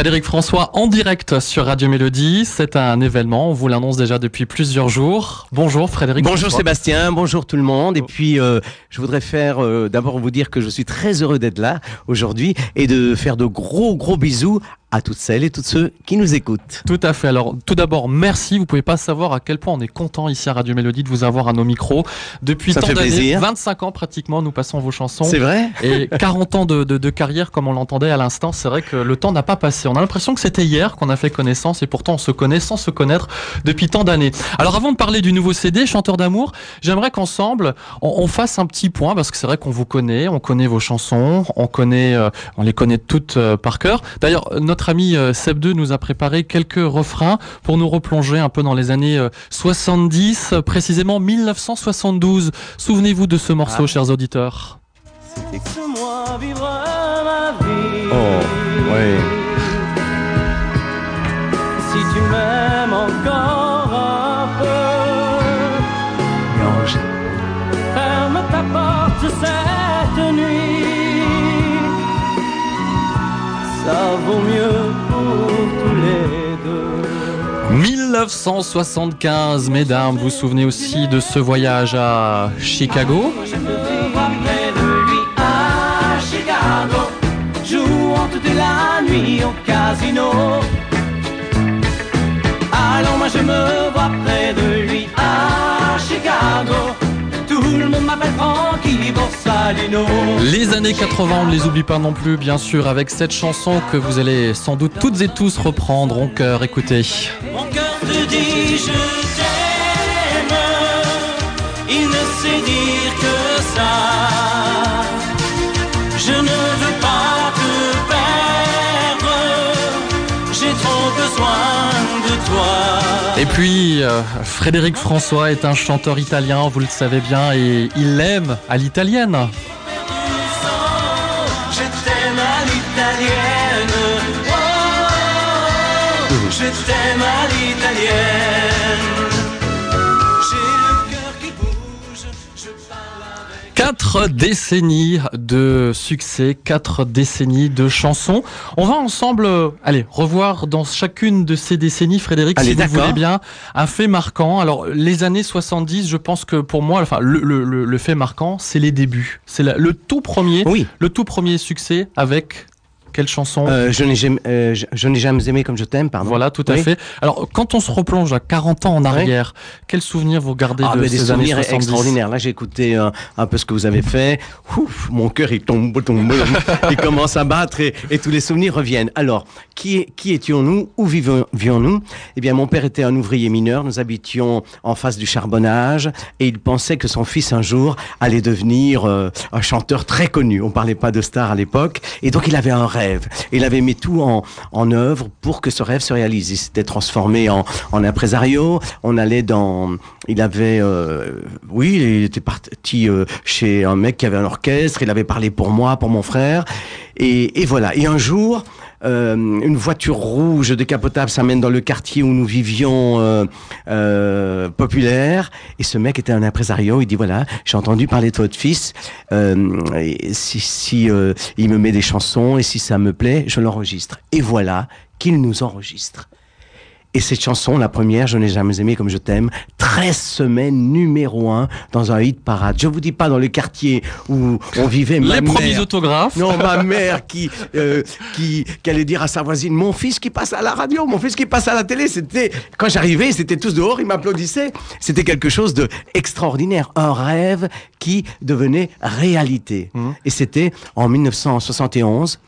Frédéric François en direct sur Radio Mélodie. C'est un événement, on vous l'annonce déjà depuis plusieurs jours. Bonjour Frédéric. Bonjour Sébastien, bonjour tout le monde. Et puis euh, je voudrais faire euh, d'abord vous dire que je suis très heureux d'être là aujourd'hui et de faire de gros gros bisous à toutes celles et tous ceux qui nous écoutent. Tout à fait. Alors, tout d'abord, merci. Vous pouvez pas savoir à quel point on est content ici à Radio Mélodie de vous avoir à nos micros. Depuis Ça tant d'années, plaisir. 25 ans pratiquement, nous passons vos chansons. C'est vrai Et 40 ans de, de- de carrière, comme on l'entendait à l'instant, c'est vrai que le temps n'a pas passé. On a l'impression que c'était hier qu'on a fait connaissance et pourtant on se connaît sans se connaître depuis tant d'années. Alors avant de parler du nouveau CD, Chanteur d'amour, j'aimerais qu'ensemble on, on fasse un petit point parce que c'est vrai qu'on vous connaît, on connaît vos chansons, on connaît, euh, on les connaît toutes euh, par cœur. D'ailleurs, notre ami euh, Seb2 nous a préparé quelques refrains pour nous replonger un peu dans les années euh, 70, euh, précisément 1972. Souvenez-vous de ce morceau, Ah. chers auditeurs. Oh, ouais. Si tu m'aimes encore 1975, mesdames, vous souvenez aussi de ce voyage à Chicago? Jouant toute la nuit au casino. Alors moi je me vois près de lui à Chicago, Les années 80, on ne les oublie pas non plus, bien sûr, avec cette chanson que vous allez sans doute toutes et tous reprendre en cœur. Écoutez. Mon cœur te dit je t'aime, il ne sait dire que ça. Besoin de toi. Et puis, euh, Frédéric François est un chanteur italien, vous le savez bien, et il l'aime à l'italienne. Je t'aime à l'italienne, oh, je t'aime à l'italienne. Quatre décennies de succès, quatre décennies de chansons. On va ensemble, euh, allez, revoir dans chacune de ces décennies, Frédéric, Allez, si vous voulez bien, un fait marquant. Alors, les années 70, je pense que pour moi, enfin, le, le- le- le fait marquant, c'est les débuts. C'est le tout premier, Oui. le tout premier succès avec quelle chanson Euh, je n'ai jamais, euh, je, je n'ai jamais aimé comme je t'aime, pardon. Voilà, tout à Oui. fait. Alors, quand on se replonge à 40 ans en arrière, quels souvenirs vous gardez Ah, de mais des ces années souvenirs 70 extraordinaires. Là, j'ai écouté euh, un peu ce que vous avez fait. Ouf, mon cœur, il tombe, tombe, il commence à battre et, et tous les souvenirs reviennent. Alors, qui, étions-nous? Où vivions- vivions-nous? Eh bien, mon père était un ouvrier mineur. Nous habitions en face du charbonnage et il pensait que son fils, un jour, allait devenir un chanteur très connu. On parlait pas de star à l'époque. Et donc, il avait un rêve. Il avait mis tout en, œuvre pour que ce rêve se réalise. Il s'était transformé en, en impresario. On allait dans... Il avait... euh, oui, il était parti euh, chez un mec qui avait un orchestre. Il avait parlé pour moi, pour mon frère. Et, et voilà. Et un jour... euh, une voiture rouge décapotable s'amène dans le quartier où nous vivions euh, euh, populaire. Et ce mec était un impresario il dit voilà j'ai entendu parler de votre fils. Euh, et si, si euh, il me met des chansons et si ça me plaît je l'enregistre. Et voilà qu'il nous enregistre et cette chanson, la première, Je n'ai jamais aimé comme je t'aime, 13 semaines numéro un dans un hit parade. Je vous dis pas dans le quartier où on vivait. ma Les premiers mère- autographes. non, ma mère qui, euh, qui, qui allait dire à sa voisine, mon fils qui passe à la radio, mon fils qui passe à la télé. C'était, quand j'arrivais, c'était tous dehors, ils m'applaudissaient. C'était quelque chose de extraordinaire. Un rêve qui devenait réalité. Mhm. Et c'était en 1971.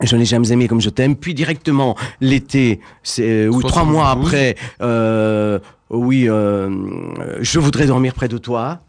Je n'ai jamais aimé comme je t'aime. Puis directement l'été, c'est euh, ou trois 72. mois après, euh, oui, euh, je voudrais dormir près de toi.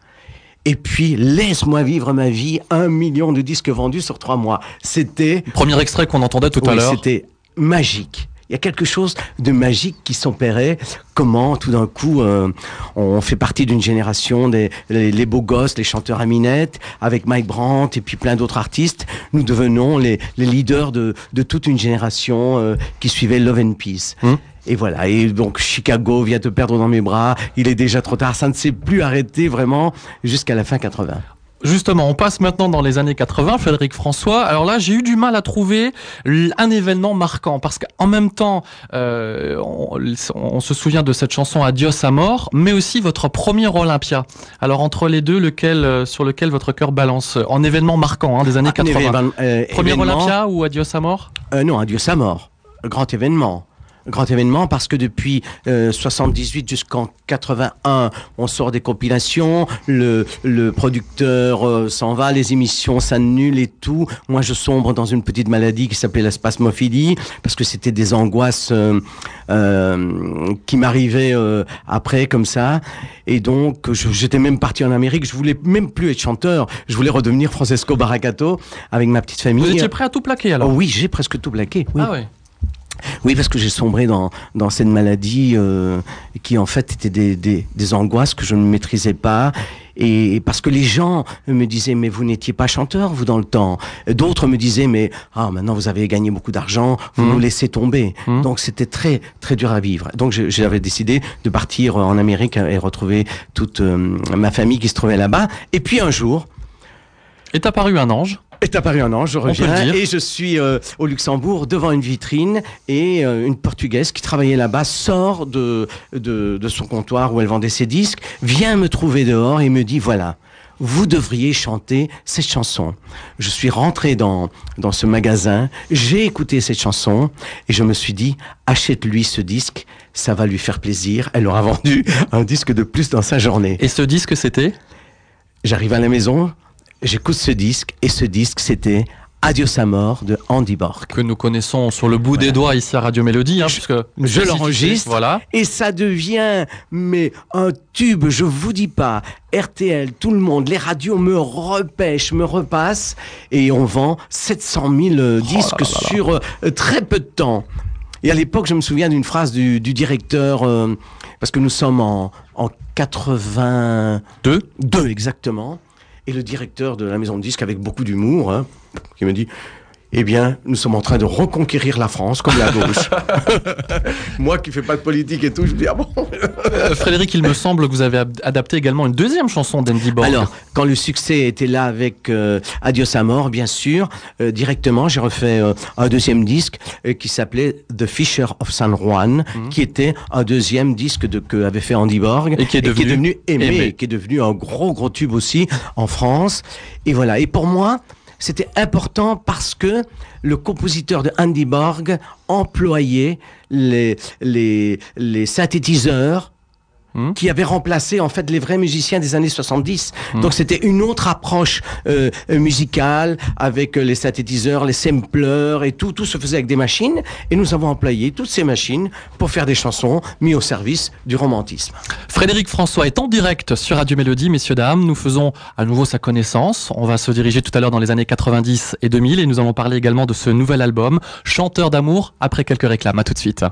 Et puis laisse-moi vivre ma vie. Un million de disques vendus sur trois mois. C'était Premier extrait qu'on entendait tout à l'heure. c'était magique. Il y a quelque chose de magique qui s'opérait. Comment, tout d'un coup, euh, on fait partie d'une génération des les, les beaux gosses, les chanteurs à minette, avec Mike Brandt et puis plein d'autres artistes. Nous devenons les, les leaders de, de toute une génération euh, qui suivait Love and Peace. Hum. Et voilà. Et donc Chicago vient te perdre dans mes bras. Il est déjà trop tard. Ça ne s'est plus arrêté vraiment jusqu'à la fin 80. Justement, on passe maintenant dans les années 80, Frédéric François. Alors là, j'ai eu du mal à trouver un événement marquant parce qu'en même temps, euh, on, on se souvient de cette chanson Adios à mort, mais aussi votre premier Olympia. Alors entre les deux, lequel euh, sur lequel votre cœur balance en événement marquant hein, des années Un 80 événement- euh, Premier Olympia ou Adios à mort? Euh, non, Adieu sa mort. Grand événement. Grand événement parce que depuis euh, 78 jusqu'en 81, on sort des compilations, le, le producteur euh, s'en va, les émissions s'annulent et tout. Moi, je sombre dans une petite maladie qui s'appelait la spasmophilie parce que c'était des angoisses euh, euh, qui m'arrivaient après comme ça. Et donc, j'étais même parti en Amérique. Je voulais même plus être chanteur. Je voulais redevenir Francesco Baracato avec ma petite famille. Vous étiez prêt à tout plaquer alors? Oh oui, j'ai presque tout plaqué. Oui. Ah ouais. Oui, parce que j'ai sombré dans, dans cette maladie euh, qui en fait était des, des, des angoisses que je ne maîtrisais pas. Et parce que les gens me disaient, mais vous n'étiez pas chanteur, vous, dans le temps. D'autres me disaient, mais ah, maintenant vous avez gagné beaucoup d'argent, vous Mhm. nous laissez tomber. Mhm. Donc c'était très, très dur à vivre. Donc j'avais décidé de partir en Amérique et retrouver toute euh, ma famille qui se trouvait là-bas. Et puis un jour, Est apparu un ange. Est apparu un ange, je reviens et je suis euh, au Luxembourg devant une vitrine et euh, une portugaise qui travaillait là-bas sort de, de, de son comptoir où elle vendait ses disques, vient me trouver dehors et me dit voilà. Vous devriez chanter cette chanson. Je suis rentré dans, dans ce magasin, j'ai écouté cette chanson et je me suis dit, achète-lui ce disque, ça va lui faire plaisir. Elle aura vendu un disque de plus dans sa journée. Et ce disque, c'était? J'arrive à la maison, j'écoute ce disque, et ce disque, c'était Adios à mort de Andy Borg. que nous connaissons sur le bout des doigts ici à Radio Mélodie, hein, puisque je l'enregistre. Voilà. Et ça devient, mais un tube, je vous dis pas. RTL, tout le monde, les radios me repêchent, me repassent, et on vend 700 000 euh, disques Oh là là là. sur euh, très peu de temps. Et à l'époque, je me souviens d'une phrase du, du directeur, euh, parce que nous sommes en, en 82 Deux. exactement, et le directeur de la maison de disques, avec beaucoup d'humour, hein, qui me dit eh bien, nous sommes en train de reconquérir la France comme la gauche. Moi qui fais pas de politique et tout, je me dis ah bon? Euh, Frédéric, il me semble que vous avez adapté également une deuxième chanson d'Andy Borg. Alors, quand le succès était là avec euh, Adios à mort, bien sûr, euh, directement, j'ai refait euh, un deuxième disque euh, qui s'appelait The Fisher of San Juan, qui était un deuxième disque de, que avait fait Andy Borg Et qui est devenu aimé, aimé. qui est devenu un gros gros tube aussi en France. Et voilà. Et pour moi, c'était important parce que le compositeur de Andy Borg employait les les les synthétiseurs Hmm? qui avaient remplacé en fait les vrais musiciens des années 70. Hmm. Donc c'était une autre approche euh, euh, musicale avec euh, les synthétiseurs, les samplers et tout. Tout se faisait avec des machines et nous avons employé toutes ces machines pour faire des chansons mises au service du romantisme. Frédéric François est en direct sur Radio Mélodie, messieurs, dames. Nous faisons à nouveau sa connaissance. On va se diriger tout à l'heure dans les années 90 et 2000 et nous allons parler également de ce nouvel album, Chanteur d'amour, après quelques réclames. À tout de suite.